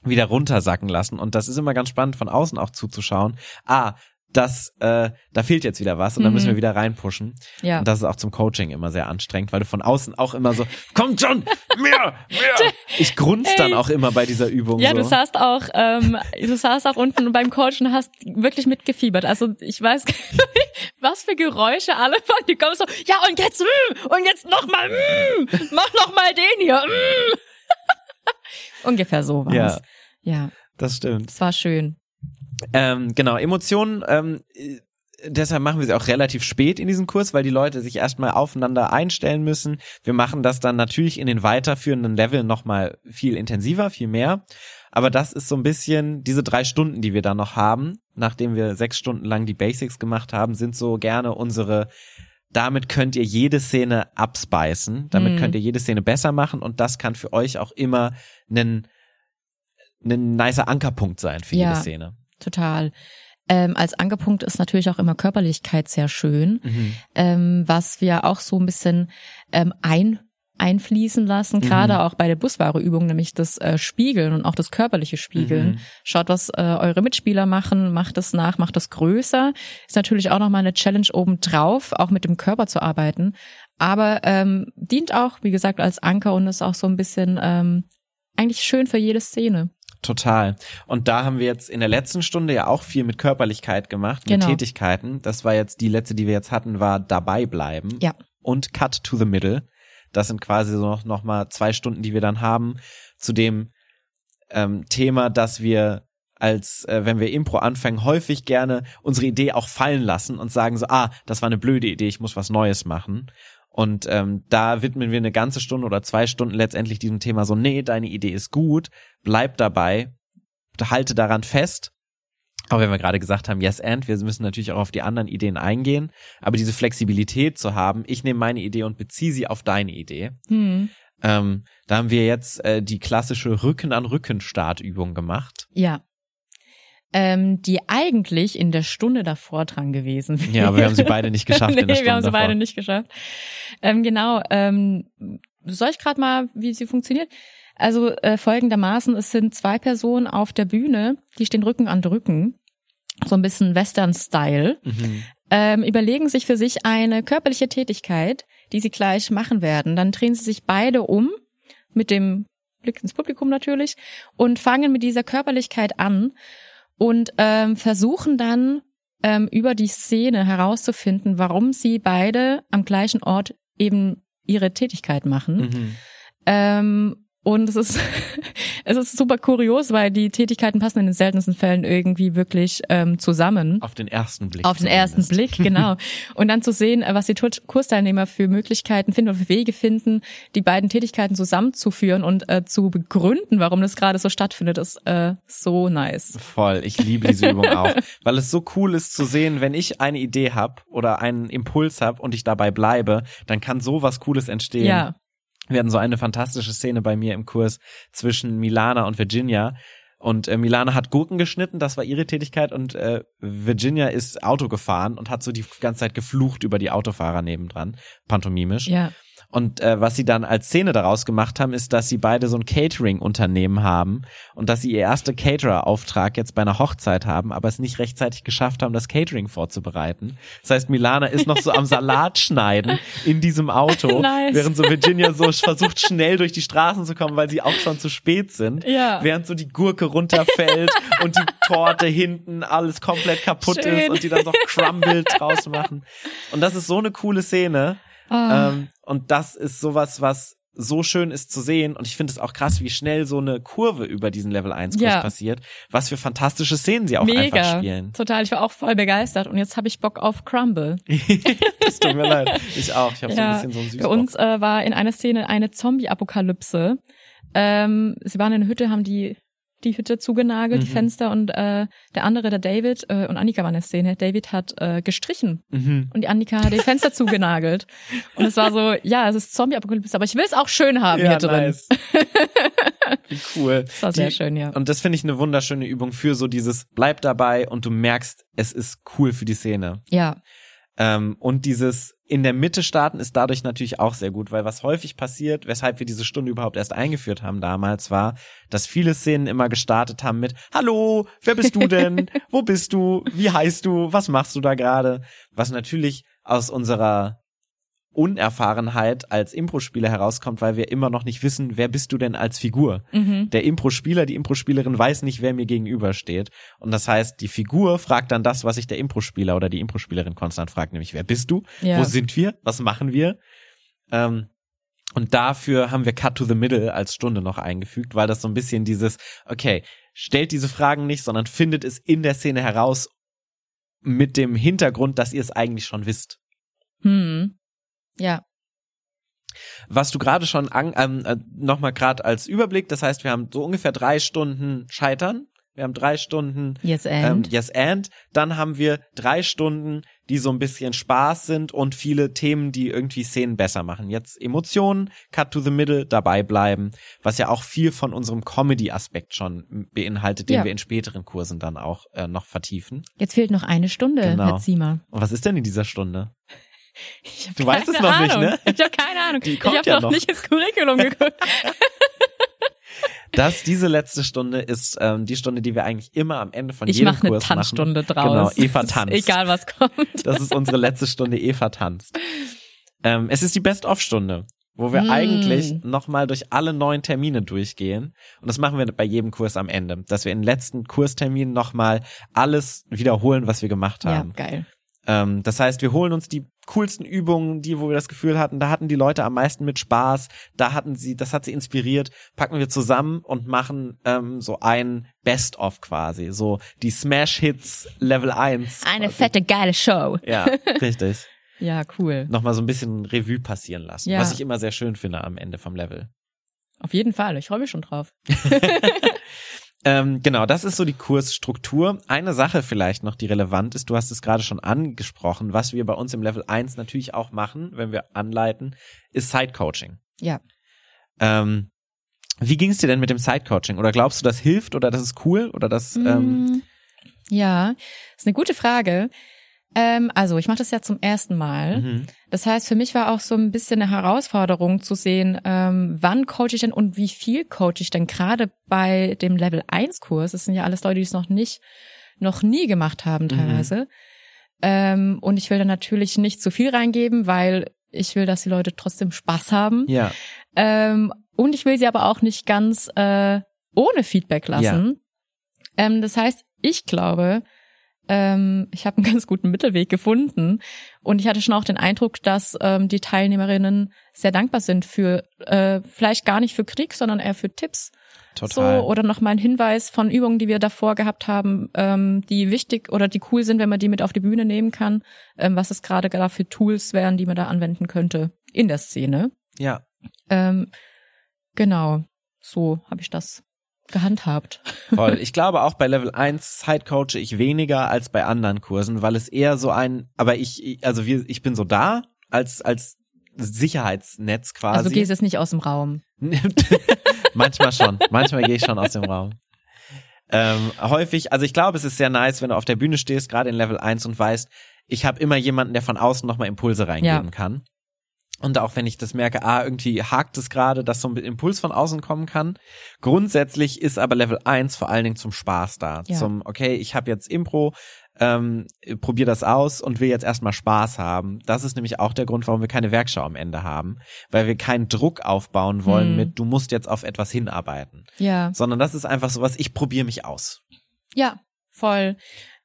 wieder runtersacken lassen. Und das ist immer ganz spannend, von außen auch zuzuschauen. Ah, das, äh, da fehlt jetzt wieder was und dann Mhm. müssen wir wieder reinpushen. Ja. Und das ist auch zum Coaching immer sehr anstrengend, weil du von außen auch immer so, [laughs] kommt schon, mehr, mehr. Ich grunz dann auch immer bei dieser Übung Ja, so. du saßt auch, ähm, du saßt auch unten beim Coach und hast wirklich mitgefiebert. Also ich weiß gar nicht, was für Geräusche alle von die kommen so, ja und jetzt mm, und jetzt noch mal, mm, mach noch mal den hier. Mm. Ungefähr so war's. Ja. ja, das stimmt. es war schön. Ähm, genau, Emotionen ähm, deshalb machen wir sie auch relativ spät in diesem Kurs, weil die Leute sich erstmal aufeinander einstellen müssen. Wir machen das dann natürlich in den weiterführenden Leveln nochmal viel intensiver, viel mehr. Aber das ist so ein bisschen diese drei Stunden, die wir da noch haben, nachdem wir sechs Stunden lang die Basics gemacht haben, sind so gerne unsere damit könnt ihr jede Szene abspeisen, damit mhm. könnt ihr jede Szene besser machen und das kann für euch auch immer ein, ein nicer Ankerpunkt sein für ja, jede Szene. Total. Ähm, als Ankerpunkt ist natürlich auch immer Körperlichkeit sehr schön, mhm. ähm, was wir auch so ein bisschen ähm, ein einfließen lassen, mhm. gerade auch bei der Buswahreübung, nämlich das äh, Spiegeln und auch das körperliche Spiegeln. Mhm. Schaut, was äh, eure Mitspieler machen, macht es nach, macht es größer. Ist natürlich auch nochmal eine Challenge obendrauf, auch mit dem Körper zu arbeiten. Aber ähm, dient auch, wie gesagt, als Anker und ist auch so ein bisschen ähm, eigentlich schön für jede Szene. Total. Und da haben wir jetzt in der letzten Stunde ja auch viel mit Körperlichkeit gemacht, mit genau. Tätigkeiten. Das war jetzt die letzte, die wir jetzt hatten, war dabei bleiben. Ja. Und Cut to the Middle. Das sind quasi so noch, noch mal zwei Stunden, die wir dann haben zu dem ähm, Thema, dass wir als äh, wenn wir Impro anfangen, häufig gerne unsere Idee auch fallen lassen und sagen so, ah, das war eine blöde Idee, ich muss was Neues machen. Und ähm, da widmen wir eine ganze Stunde oder zwei Stunden letztendlich diesem Thema so, nee, deine Idee ist gut, bleib dabei, halte daran fest. Aber wenn wir gerade gesagt haben, yes and, wir müssen natürlich auch auf die anderen Ideen eingehen, aber diese Flexibilität zu haben, ich nehme meine Idee und beziehe sie auf deine Idee. Hm. Ähm, da haben wir jetzt äh, die klassische Rücken an Rücken Startübung gemacht. Ja ähm, die eigentlich in der Stunde davor dran gewesen wäre. Ja, aber wir haben sie beide nicht geschafft. nee, [laughs] in der Stunde wir haben sie davor. beide nicht geschafft. Ähm, genau. Ähm, soll ich gerade mal, wie sie funktioniert? Also äh, folgendermaßen, es sind zwei Personen auf der Bühne, die stehen Rücken an Rücken, so ein bisschen Western-Style, mhm. ähm, überlegen sich für sich eine körperliche Tätigkeit, die sie gleich machen werden. Dann drehen sie sich beide um, mit dem Blick ins Publikum natürlich, und fangen mit dieser Körperlichkeit an und ähm, versuchen dann ähm, über die Szene herauszufinden, warum sie beide am gleichen Ort eben ihre Tätigkeit machen. Mhm. Ähm, und es ist, [laughs] es ist super kurios, weil die Tätigkeiten passen in den seltensten Fällen irgendwie wirklich ähm, zusammen. Auf den ersten Blick. Auf den ersten Blick, genau. [laughs] Und dann zu sehen, äh, was die Kursteilnehmer für Möglichkeiten finden oder für Wege finden, die beiden Tätigkeiten zusammenzuführen und äh, zu begründen, warum das gerade so stattfindet, ist äh, so nice. Voll, ich liebe diese Übung [laughs] auch, weil es so cool ist zu sehen, wenn ich eine Idee habe oder einen Impuls habe und ich dabei bleibe, dann kann so was Cooles entstehen. Ja wir hatten so eine fantastische Szene bei mir im Kurs zwischen Milana und Virginia. Und äh, Milana hat Gurken geschnitten, das war ihre Tätigkeit, und äh, Virginia ist Auto gefahren und hat so die ganze Zeit geflucht über die Autofahrer nebendran, pantomimisch. Ja. Und äh, was sie dann als Szene daraus gemacht haben, ist, dass sie beide so ein Catering-Unternehmen haben und dass sie ihr erster Caterer-Auftrag jetzt bei einer Hochzeit haben, aber es nicht rechtzeitig geschafft haben, das Catering vorzubereiten. Das heißt, Milana ist noch so am Salat schneiden in diesem Auto, [laughs] nice. während so Virginia so versucht, schnell durch die Straßen zu kommen, weil sie auch schon zu spät sind. Ja. Während so die Gurke runterfällt [laughs] und die Torte hinten alles komplett kaputt Schön. ist und die dann so crumbled draus machen. Und das ist so eine coole Szene. Ah. Ähm, und das ist sowas, was so schön ist zu sehen und ich finde es auch krass, wie schnell so eine Kurve über diesen Level 1 Kurs ja. passiert, was für fantastische Szenen sie auch Mega. einfach spielen. Total, ich war auch voll begeistert und jetzt habe ich Bock auf Crumble. [laughs] das tut mir leid. Ich auch, ich habe ja. so ein bisschen so ein Süßbock. Bei uns äh, war in einer Szene eine Zombie-Apokalypse. Ähm, sie waren in der Hütte, haben die die Hütte zugenagelt, mhm. die Fenster und äh, der andere, der David äh, und Annika waren in der Szene. David hat äh, gestrichen mhm. und die Annika hat die Fenster [laughs] zugenagelt. Und es war so, ja, es ist Zombie-Apokalypse, aber ich will es auch schön haben ja, hier drin. Nice. [laughs] Wie cool. Das war sehr die, schön, ja. Und das finde ich eine wunderschöne Übung für so dieses bleib dabei und du merkst, es ist cool für die Szene. Ja. Ähm, und dieses in der Mitte starten ist dadurch natürlich auch sehr gut, weil was häufig passiert, weshalb wir diese Stunde überhaupt erst eingeführt haben damals, war, dass viele Szenen immer gestartet haben mit Hallo, wer bist du denn? [laughs] Wo bist du? Wie heißt du? Was machst du da gerade? Was natürlich aus unserer Unerfahrenheit als Impro-Spieler herauskommt, weil wir immer noch nicht wissen, wer bist du denn als Figur. Mhm. Der Impro-Spieler, die Impro-Spielerin weiß nicht, wer mir gegenübersteht. Und das heißt, die Figur fragt dann das, was sich der Impro-Spieler oder die Impro-Spielerin konstant fragt, nämlich wer bist du? Ja. Wo sind wir? Was machen wir? Ähm, und dafür haben wir Cut to the Middle als Stunde noch eingefügt, weil das so ein bisschen dieses, okay, stellt diese Fragen nicht, sondern findet es in der Szene heraus mit dem Hintergrund, dass ihr es eigentlich schon wisst. Hm. Ja. Was du gerade schon an, ähm, äh, nochmal gerade als Überblick, das heißt, wir haben so ungefähr drei Stunden Scheitern. Wir haben drei Stunden Yes ähm, and. Yes and. Dann haben wir drei Stunden, die so ein bisschen Spaß sind und viele Themen, die irgendwie Szenen besser machen. Jetzt Emotionen, Cut to the Middle, dabei bleiben, was ja auch viel von unserem Comedy-Aspekt schon beinhaltet, den Ja. wir in späteren Kursen dann auch äh, noch vertiefen. Jetzt fehlt noch eine Stunde, Genau. Herr Ziemer. Und was ist denn in dieser Stunde? Ich Du weißt es noch nicht, Ahnung. ne? Ich habe keine Ahnung. Die ich kommt habe ja noch nicht ins Curriculum [laughs] geguckt. Das, diese letzte Stunde ist ähm, die Stunde, die wir eigentlich immer am Ende von Ich jedem mache eine Kurs Tanzstunde machen. draus. Genau, Eva tanzt. Egal was kommt. Das ist unsere letzte Stunde Eva tanzt. Ähm, es ist die Best-of-Stunde, wo wir Mm. eigentlich nochmal durch alle neuen Termine durchgehen. Und das machen wir bei jedem Kurs am Ende, dass wir in den letzten Kursterminen nochmal alles wiederholen, was wir gemacht Ja, haben. geil. Ähm, das heißt, wir holen uns die coolsten Übungen, die, wo wir das Gefühl hatten, da hatten die Leute am meisten mit Spaß, da hatten sie, das hat sie inspiriert, packen wir zusammen und machen ähm, so ein Best-of quasi, so die Smash-Hits Level 1. Eine quasi. fette, geile Show. Ja, [laughs] richtig. Ja, cool. Nochmal so ein bisschen Revue passieren lassen, Ja. was ich immer sehr schön finde am Ende vom Level. Auf jeden Fall. Ich freue mich schon drauf. [laughs] Ähm, genau, das ist so die Kursstruktur. Eine Sache vielleicht noch, die relevant ist, du hast es gerade schon angesprochen, was wir bei uns im Level 1 natürlich auch machen, wenn wir anleiten, ist Side-Coaching. Ja. Ähm, wie ging es dir denn mit dem Side-Coaching? Oder glaubst du, das hilft oder das ist cool oder das ähm, Mm, Ja, ist eine gute Frage. Ähm, also ich mache das ja zum ersten Mal. mhm. Das heißt, für mich war auch so ein bisschen eine Herausforderung zu sehen, ähm, wann coache ich denn und wie viel coache ich denn gerade bei dem Level 1 Kurs. Das sind ja alles Leute, die es noch nicht, noch nie gemacht haben teilweise. Ähm, und ich will da natürlich nicht zu viel reingeben, weil ich will, dass die Leute trotzdem Spaß haben. ja, Ähm, und ich will sie aber auch nicht ganz äh, ohne Feedback lassen. Ähm, das heißt, ich glaube, ähm, ich habe einen [laughs] ganz guten Mittelweg gefunden. Und ich hatte schon auch den Eindruck, dass ähm, die Teilnehmerinnen sehr dankbar sind für, äh, vielleicht gar nicht für Krieg, sondern eher für Tipps. total. So, oder nochmal ein Hinweis von Übungen, die wir davor gehabt haben, ähm, die wichtig oder die cool sind, wenn man die mit auf die Bühne nehmen kann, ähm, was es gerade da für Tools wären, die man da anwenden könnte in der Szene. ja, Ähm, genau, so habe ich das gehandhabt. voll. Ich glaube auch bei Level 1 Side-Coache ich weniger als bei anderen Kursen, weil es eher so ein, aber ich, also wir, ich bin so da als, als Sicherheitsnetz quasi. Also du gehst jetzt nicht aus dem Raum. [laughs] manchmal schon. Manchmal gehe ich schon aus dem Raum. Ähm, häufig, also ich glaube, es ist sehr nice, wenn du auf der Bühne stehst, gerade in Level 1 und weißt, ich habe immer jemanden, der von außen nochmal Impulse reingeben Ja. kann. Und auch wenn ich das merke, ah, irgendwie hakt es gerade, dass so ein Impuls von außen kommen kann. Grundsätzlich ist aber Level 1 vor allen Dingen zum Spaß da. Ja. Zum, okay, ich habe jetzt Impro, ähm, probier das aus und will jetzt erstmal Spaß haben. Das ist nämlich auch der Grund, warum wir keine Werkschau am Ende haben. Weil wir keinen Druck aufbauen wollen Hm. mit, du musst jetzt auf etwas hinarbeiten. Ja. Sondern das ist einfach sowas, ich probiere mich aus. Ja, voll.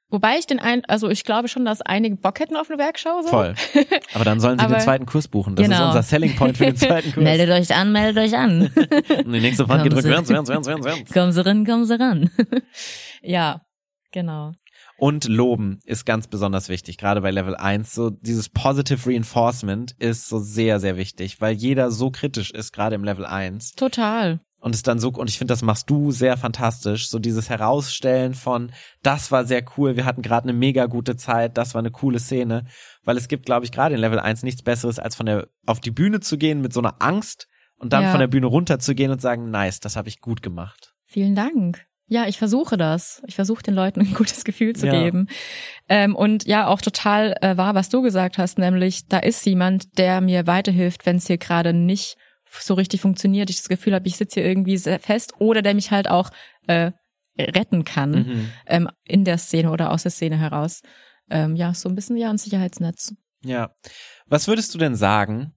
Wobei ich den ein, also ich glaube schon, dass einige Bock hätten auf eine Werkschau. So. Voll. Aber dann sollen sie Aber- den zweiten Kurs buchen. Das ist Genau. unser Selling Point für den [laughs] zweiten Kurs. meldet euch an, meldet euch an. [laughs] Und die nächste Wand Kommen gedrückt Sie. werden, werden, werden, werden, werden. kommen Sie ran, kommen Sie ran. [laughs] ja, genau. Und loben ist ganz besonders wichtig, gerade bei Level 1. So dieses Positive Reinforcement ist so sehr, sehr wichtig, weil jeder so kritisch ist, gerade im Level 1. Total. Und es dann so, und ich finde, das machst du sehr fantastisch. So dieses Herausstellen von, das war sehr cool, wir hatten gerade eine mega gute Zeit, das war eine coole Szene. Weil es gibt, glaube ich, gerade in Level 1 nichts Besseres, als von der, auf die Bühne zu gehen mit so einer Angst und dann Ja. von der Bühne runter zu gehen und sagen, nice, das habe ich gut gemacht. Vielen Dank. Ja, ich versuche das. Ich versuche den Leuten ein gutes Gefühl zu Ja. geben. Ähm, und ja, auch total äh, wahr, was du gesagt hast, nämlich da ist jemand, der mir weiterhilft, wenn es hier gerade nicht so richtig funktioniert. Ich das Gefühl habe, ich sitze hier irgendwie sehr fest oder der mich halt auch äh, retten kann Mhm. ähm, in der Szene oder aus der Szene heraus. Ähm, ja, so ein bisschen ja ein Sicherheitsnetz. Ja. Was würdest du denn sagen,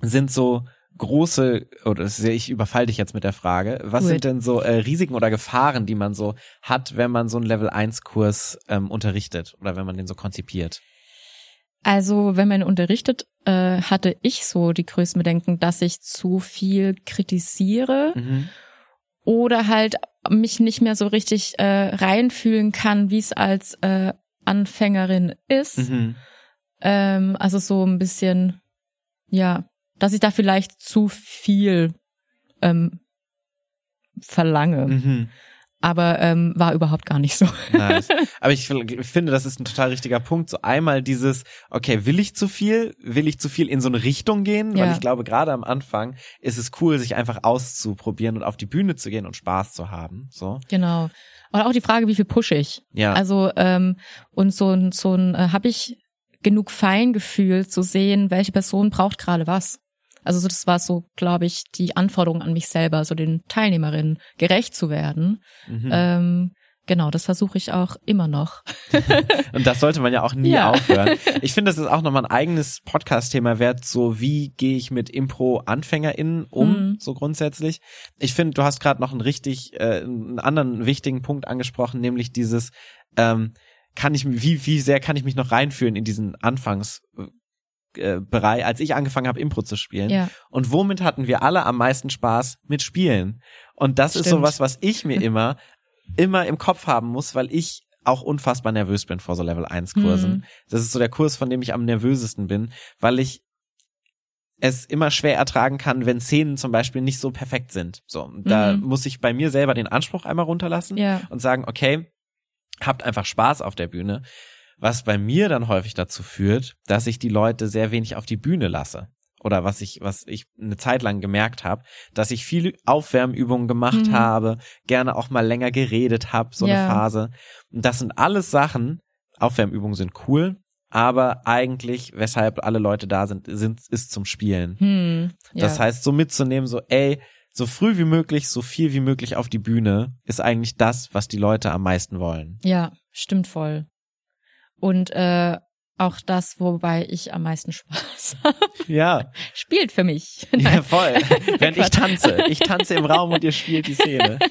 sind so große, oder ich überfall dich jetzt mit der Frage, was Gut. sind denn so äh, Risiken oder Gefahren, die man so hat, wenn man so einen Level 1 Kurs ähm, unterrichtet oder wenn man den so konzipiert? Also, wenn man unterrichtet, äh, hatte ich so die größten Bedenken, dass ich zu viel kritisiere Mhm. oder halt mich nicht mehr so richtig äh, reinfühlen kann, wie es als äh, Anfängerin ist. Mhm. Ähm, also so ein bisschen, ja, dass ich da vielleicht zu viel ähm, verlange. Mhm. Aber ähm, war überhaupt gar nicht so. [laughs] Nice. Aber ich, finde, das ist ein total richtiger Punkt. So einmal dieses, okay, will ich zu viel? Will ich zu viel in so eine Richtung gehen? Ja. Weil ich glaube, gerade am Anfang ist es cool, sich einfach auszuprobieren und auf die Bühne zu gehen und Spaß zu haben. So. Genau. Und auch die Frage, wie viel pushe ich? Ja. Also ähm, und so ein so ein äh, habe ich genug Feingefühl zu sehen, welche Person braucht gerade was. Also so, das war so, glaube ich, die Anforderung an mich selber, so den Teilnehmerinnen gerecht zu werden. Mhm. Ähm, genau, das versuche ich auch immer noch. [laughs] Und das sollte man ja auch nie ja. aufhören. [laughs] Ich finde, das ist auch nochmal ein eigenes Podcast-Thema wert, so wie gehe ich mit Impro-AnfängerInnen um, mhm. so grundsätzlich. Ich finde, du hast gerade noch einen richtig, äh, einen anderen wichtigen Punkt angesprochen, nämlich dieses, ähm, kann ich, wie, wie sehr kann ich mich noch reinführen in diesen Anfangs, äh, Bereich, als ich angefangen habe, Impro zu spielen. Ja. Und womit hatten wir alle am meisten Spaß? Mit Spielen. Und das Stimmt. ist sowas, was ich mir [laughs] immer, immer im Kopf haben muss, weil ich auch unfassbar nervös bin vor so Level 1 Kursen. Mhm. Das ist so der Kurs, von dem ich am nervösesten bin, weil ich es immer schwer ertragen kann, wenn Szenen zum Beispiel nicht so perfekt sind. So, da mhm. muss ich bei mir selber den Anspruch einmal runterlassen ja. und sagen, okay, habt einfach Spaß auf der Bühne was bei mir dann häufig dazu führt, dass ich die Leute sehr wenig auf die Bühne lasse. Oder was ich, was ich eine Zeit lang gemerkt habe, dass ich viele Aufwärmübungen gemacht mhm. habe, gerne auch mal länger geredet habe, so ja. eine Phase. Und das sind alles Sachen, Aufwärmübungen sind cool, aber eigentlich, weshalb alle Leute da sind, sind ist zum Spielen. Hm, ja. Das heißt, so mitzunehmen, so, ey, so früh wie möglich, so viel wie möglich auf die Bühne, ist eigentlich das, was die Leute am meisten wollen. Ja, stimmt voll und äh, auch das, wobei ich am meisten Spaß [laughs] habe. Ja. Spielt für mich. Ja, voll. [laughs] Während ich tanze. Ich tanze im Raum und ihr spielt die Szene. [laughs]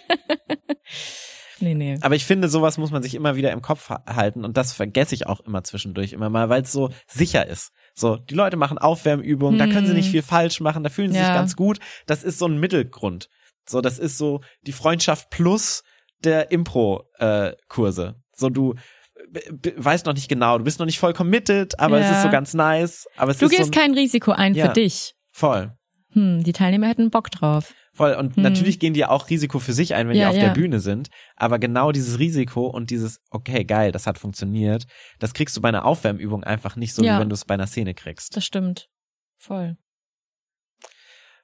Nee, nee. Aber ich finde, sowas muss man sich immer wieder im Kopf halten und das vergesse ich auch immer zwischendurch immer mal, weil es so sicher ist. So, die Leute machen Aufwärmübungen, hm. da können sie nicht hm. viel falsch machen, da fühlen sie ja. sich ganz gut. Das ist so ein Mittelgrund. So, das ist so die Freundschaft plus der Impro-Kurse. Äh, so, du weißt noch nicht genau, du bist noch nicht voll committed, aber ja. es ist so ganz nice. Aber es du ist gehst so kein Risiko ein ja, für dich. Voll. Hm, die Teilnehmer hätten Bock drauf. Voll. Und hm. natürlich gehen die auch Risiko für sich ein, wenn ja, die auf der Bühne sind. Aber genau dieses Risiko und dieses, okay, geil, das hat funktioniert, das kriegst du bei einer Aufwärmübung einfach nicht so, wie wenn du es bei einer Szene kriegst. Das stimmt. Voll.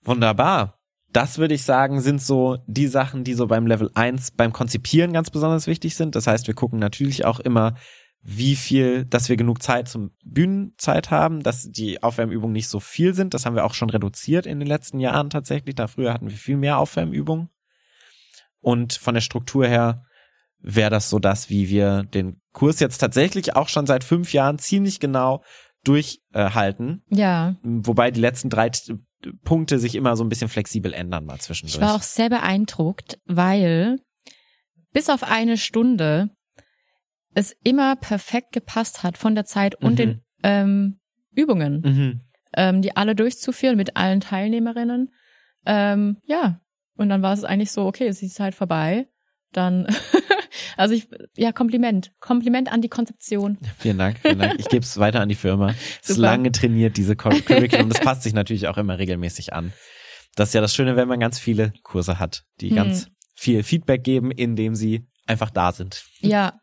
Wunderbar das würde ich sagen, sind so die Sachen, die so beim Level 1 beim Konzipieren ganz besonders wichtig sind. Das heißt, wir gucken natürlich auch immer, wie viel, dass wir genug Zeit zum Bühnenzeit haben, dass die Aufwärmübungen nicht so viel sind. Das haben wir auch schon reduziert in den letzten Jahren tatsächlich. Da früher hatten wir viel mehr Aufwärmübungen. Und von der Struktur her wäre das so das, wie wir den Kurs jetzt tatsächlich auch schon seit fünf Jahren ziemlich genau durchhalten. ja. Wobei die letzten drei Punkte sich immer so ein bisschen flexibel ändern mal zwischendurch. Ich war auch sehr beeindruckt, weil bis auf eine Stunde es immer perfekt gepasst hat von der Zeit und mhm. den ähm, Übungen, mhm. ähm, die alle durchzuführen mit allen Teilnehmerinnen. Ähm, ja, und dann war es eigentlich so, okay, es ist die Zeit vorbei. Dann [laughs] Also ich, ja, Kompliment. Kompliment an die Konzeption. Vielen Dank, vielen Dank. Ich gebe es weiter an die Firma. Es ist lange trainiert, diese [laughs] Curriculum. Das passt sich natürlich auch immer regelmäßig an. Das ist ja das Schöne, wenn man ganz viele Kurse hat, die hm. ganz viel Feedback geben, indem sie einfach da sind. Ja.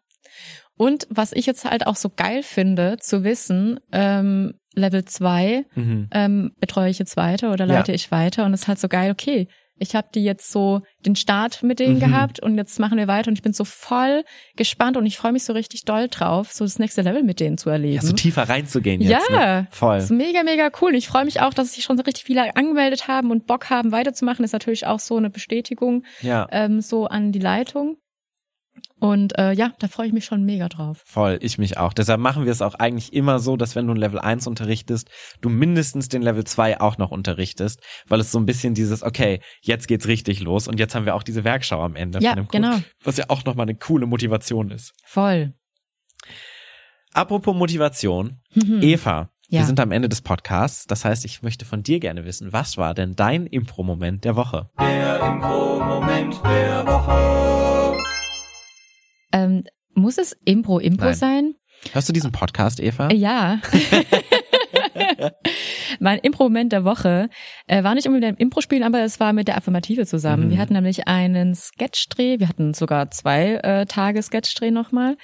Und was ich jetzt halt auch so geil finde, zu wissen, ähm, Level 2 mhm. ähm, betreue ich jetzt weiter oder leite ja. ich weiter und es ist halt so geil, okay, ich habe die jetzt so den Start mit denen mhm. gehabt und jetzt machen wir weiter und ich bin so voll gespannt und ich freue mich so richtig doll drauf, so das nächste Level mit denen zu erleben. Ja, so tiefer reinzugehen jetzt. Ja, ne? voll. Das ist mega, mega cool. Und ich freue mich auch, dass sich schon so richtig viele angemeldet haben und Bock haben, weiterzumachen. ist natürlich auch so eine Bestätigung ja. ähm, so an die Leitung. Und äh, ja, da freue ich mich schon mega drauf. Voll, ich mich auch. Deshalb machen wir es auch eigentlich immer so, dass wenn du ein Level 1 unterrichtest, du mindestens den Level 2 auch noch unterrichtest, weil es so ein bisschen dieses, okay, jetzt geht's richtig los und jetzt haben wir auch diese Werkschau am Ende ja, von dem Kurs, genau. was ja auch nochmal eine coole Motivation ist. Voll. Apropos Motivation, mhm. Eva, ja. wir sind am Ende des Podcasts. Das heißt, ich möchte von dir gerne wissen, was war denn dein Impro-Moment der Woche? Der Impro-Moment der Woche. Ähm, muss es Impro Impro Nein. sein? Hörst du diesen Podcast, Eva? Ja. [laughs] mein Impro-Moment der Woche äh, war nicht unbedingt ein Impro-Spielen, aber es war mit der Affirmative zusammen. Mhm. Wir hatten nämlich einen Sketchdreh, wir hatten sogar zwei äh, Tage Sketchdreh nochmal.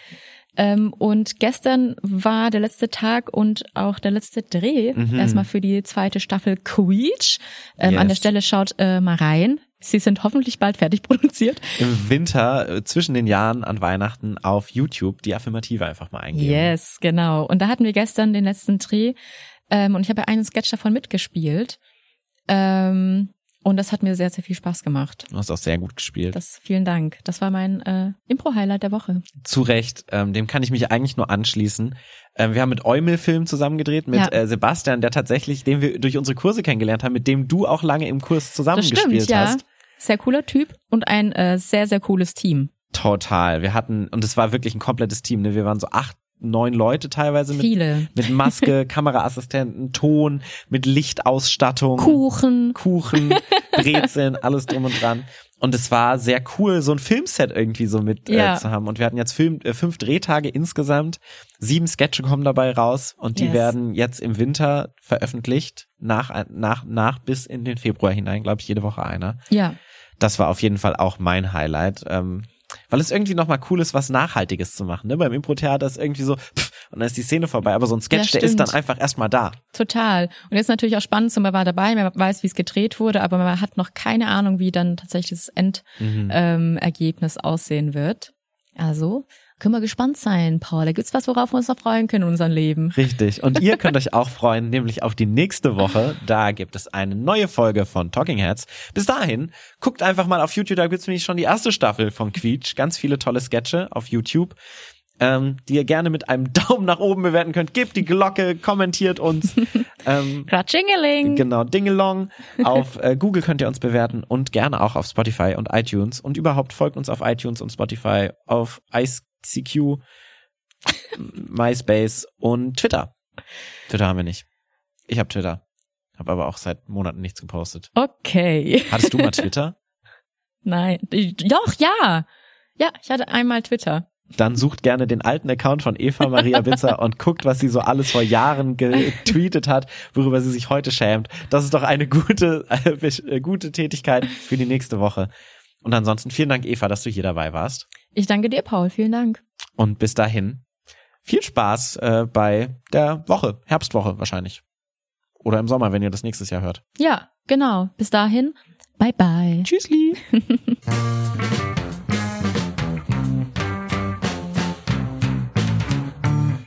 Ähm, und gestern war der letzte Tag und auch der letzte Dreh Mhm. erstmal für die zweite Staffel Queech. Ähm, An der Yes. Stelle schaut äh, mal rein. Sie sind hoffentlich bald fertig [laughs] produziert. Im Winter äh, zwischen den Jahren an Weihnachten auf YouTube die Affirmative einfach mal eingeben. Yes, genau. Und da hatten wir gestern den letzten Dreh ähm, und ich habe ja einen Sketch davon mitgespielt. Ähm, und das hat mir sehr, sehr viel Spaß gemacht. Du hast auch sehr gut gespielt. Das, vielen Dank. Das war mein äh, Impro-Highlight der Woche. Zu Recht, ähm, dem kann ich mich eigentlich nur anschließen. Ähm, wir haben mit Eumel Film zusammen gedreht, mit Ja. äh, Sebastian, der tatsächlich, den wir durch unsere Kurse kennengelernt haben, mit dem du auch lange im Kurs Das zusammengespielt stimmt, ja. hast. Sehr cooler Typ und ein äh, sehr, sehr cooles Team. Total. Wir hatten, und es war wirklich ein komplettes Team, ne? Wir waren so acht, neun Leute teilweise mit, Viele. mit Maske, [laughs] Kameraassistenten, Ton, mit Lichtausstattung. Kuchen. Kuchen, [laughs] Brezeln, alles drum und dran. Und es war sehr cool, so ein Filmset irgendwie so mit Ja. äh, zu haben. Und wir hatten jetzt Film, äh, fünf Drehtage insgesamt. Sieben Sketche kommen dabei raus und die Yes. werden jetzt im Winter veröffentlicht. Nach, nach, nach bis in den Februar hinein, glaube ich, jede Woche einer. Ja. Das war auf jeden Fall auch mein Highlight. Ähm, weil es irgendwie nochmal cool ist, was Nachhaltiges zu machen. Ne? Beim Impro-Theater ist irgendwie so, pff, und dann ist die Szene vorbei. Aber so ein Sketch, Ja, der ist dann einfach erstmal da. Total. Und jetzt natürlich auch spannend, so man war dabei, man weiß, wie es gedreht wurde, aber man hat noch keine Ahnung, wie dann tatsächlich das Endergebnis Mhm. ähm, aussehen wird. Also können wir gespannt sein, Paul. Da gibt's was, worauf wir uns noch freuen können in unserem Leben. Richtig. Und ihr könnt euch auch freuen, nämlich auf die nächste Woche. Da gibt es eine neue Folge von Talking Heads. Bis dahin, guckt einfach mal auf YouTube, da gibt's nämlich schon die erste Staffel von Quietsch. Ganz viele tolle Sketche auf YouTube, ähm, die ihr gerne mit einem [laughs] Daumen nach oben bewerten könnt. Gebt die Glocke, kommentiert uns. ähm, Ratschingeling. Genau, Dingelong. Auf äh, Google könnt ihr uns bewerten und gerne auch auf Spotify und iTunes. Und überhaupt folgt uns auf iTunes und Spotify, auf ICQ, MySpace und Twitter. Twitter haben wir nicht. Ich habe Twitter. Habe aber auch seit Monaten nichts gepostet. Okay. Hattest du mal [laughs] Twitter? Nein. Doch, ja. Ja, ich hatte einmal Twitter. Dann sucht gerne den alten Account von Eva Maria Bitzer und guckt, was sie so alles vor Jahren getweetet hat, worüber sie sich heute schämt. Das ist doch eine gute, äh, [laughs] gute Tätigkeit für die nächste Woche. Und ansonsten vielen Dank, Eva, dass du hier dabei warst. Ich danke dir, Paul. Vielen Dank. Und bis dahin viel Spaß äh, bei der Woche, Herbstwoche wahrscheinlich. Oder im Sommer, wenn ihr das nächstes Jahr hört. Ja, genau. Bis dahin. Bye bye. Tschüssli. [laughs]